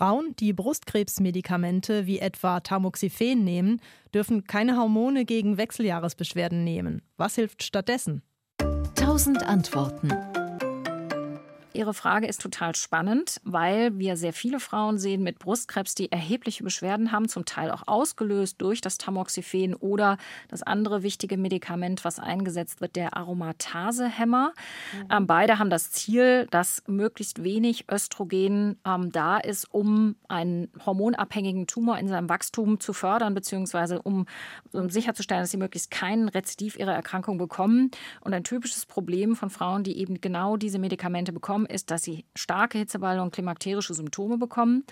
Frauen, die Brustkrebsmedikamente wie etwa Tamoxifen nehmen, dürfen keine Hormone gegen Wechseljahresbeschwerden nehmen. Was hilft stattdessen? Tausend Antworten. Ihre Frage ist total spannend, weil wir sehr viele Frauen sehen mit Brustkrebs, die erhebliche Beschwerden haben, zum Teil auch ausgelöst durch das Tamoxifen oder das andere wichtige Medikament, was eingesetzt wird, der Aromatasehemmer. Mhm. Ähm, beide haben das Ziel, dass möglichst wenig Östrogen ähm, da ist, um einen hormonabhängigen Tumor in seinem Wachstum zu fördern, beziehungsweise um, um sicherzustellen, dass sie möglichst keinen Rezidiv ihrer Erkrankung bekommen. Und ein typisches Problem von Frauen, die eben genau diese Medikamente bekommen, bekommen, ist, dass sie starke Hitzewallungen und klimakterische Symptome bekommen.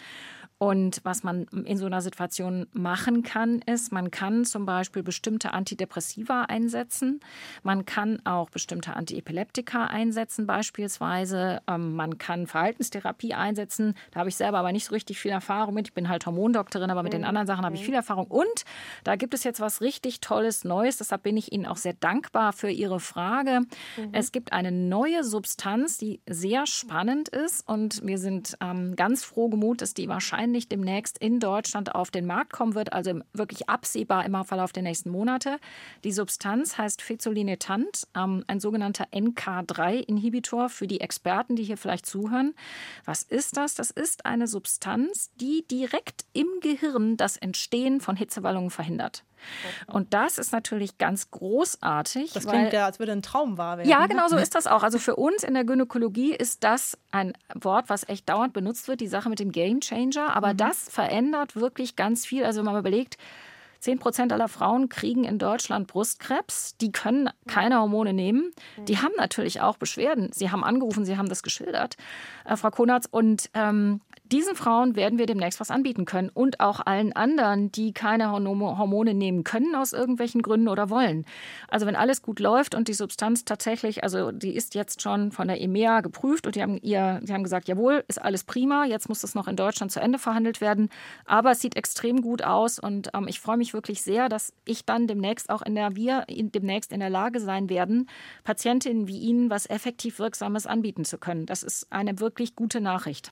Und was man in so einer Situation machen kann, ist, man kann zum Beispiel bestimmte Antidepressiva einsetzen. Man kann auch bestimmte Antiepileptika einsetzen, beispielsweise. Ähm, man kann Verhaltenstherapie einsetzen. Da habe ich selber aber nicht so richtig viel Erfahrung mit. Ich bin halt Hormondoktorin, aber mit den mhm. anderen Sachen habe ich viel Erfahrung. Und da gibt es jetzt was richtig Tolles, Neues. Deshalb bin ich Ihnen auch sehr dankbar für Ihre Frage. Mhm. Es gibt eine neue Substanz, die sehr spannend ist. Und wir sind ähm, ganz froh gemut, dass die wahrscheinlich wahrscheinlich demnächst in Deutschland auf den Markt kommen wird, also wirklich absehbar im Verlauf der nächsten Monate. Die Substanz heißt Fezolinetant, ähm, ein sogenannter NK3-Inhibitor für die Experten, die hier vielleicht zuhören. Was ist das? Das ist eine Substanz, die direkt im Gehirn das Entstehen von Hitzewallungen verhindert. Und das ist natürlich ganz großartig. Das klingt ja, als würde ein Traum wahr werden. Ja, genau so ist das auch. Also für uns in der Gynäkologie ist das ein Wort, was echt dauernd benutzt wird, die Sache mit dem Game Changer. Aber mhm. das verändert wirklich ganz viel. Also wenn man überlegt, 10 Prozent aller Frauen kriegen in Deutschland Brustkrebs. Die können keine Hormone nehmen. Die mhm. haben natürlich auch Beschwerden. Sie haben angerufen, Sie haben das geschildert, äh, Frau Konatz. Und ähm, diesen Frauen werden wir demnächst was anbieten können und auch allen anderen, die keine Hormone nehmen können aus irgendwelchen Gründen oder wollen. Also wenn alles gut läuft und die Substanz tatsächlich, also die ist jetzt schon von der EMEA geprüft und die haben ihr, die haben gesagt, jawohl, ist alles prima. Jetzt muss das noch in Deutschland zu Ende verhandelt werden. Aber es sieht extrem gut aus und ähm, ich freue mich wirklich sehr, dass ich dann demnächst auch in der wir in, demnächst in der Lage sein werden, Patientinnen wie Ihnen was effektiv Wirksames anbieten zu können. Das ist eine wirklich gute Nachricht.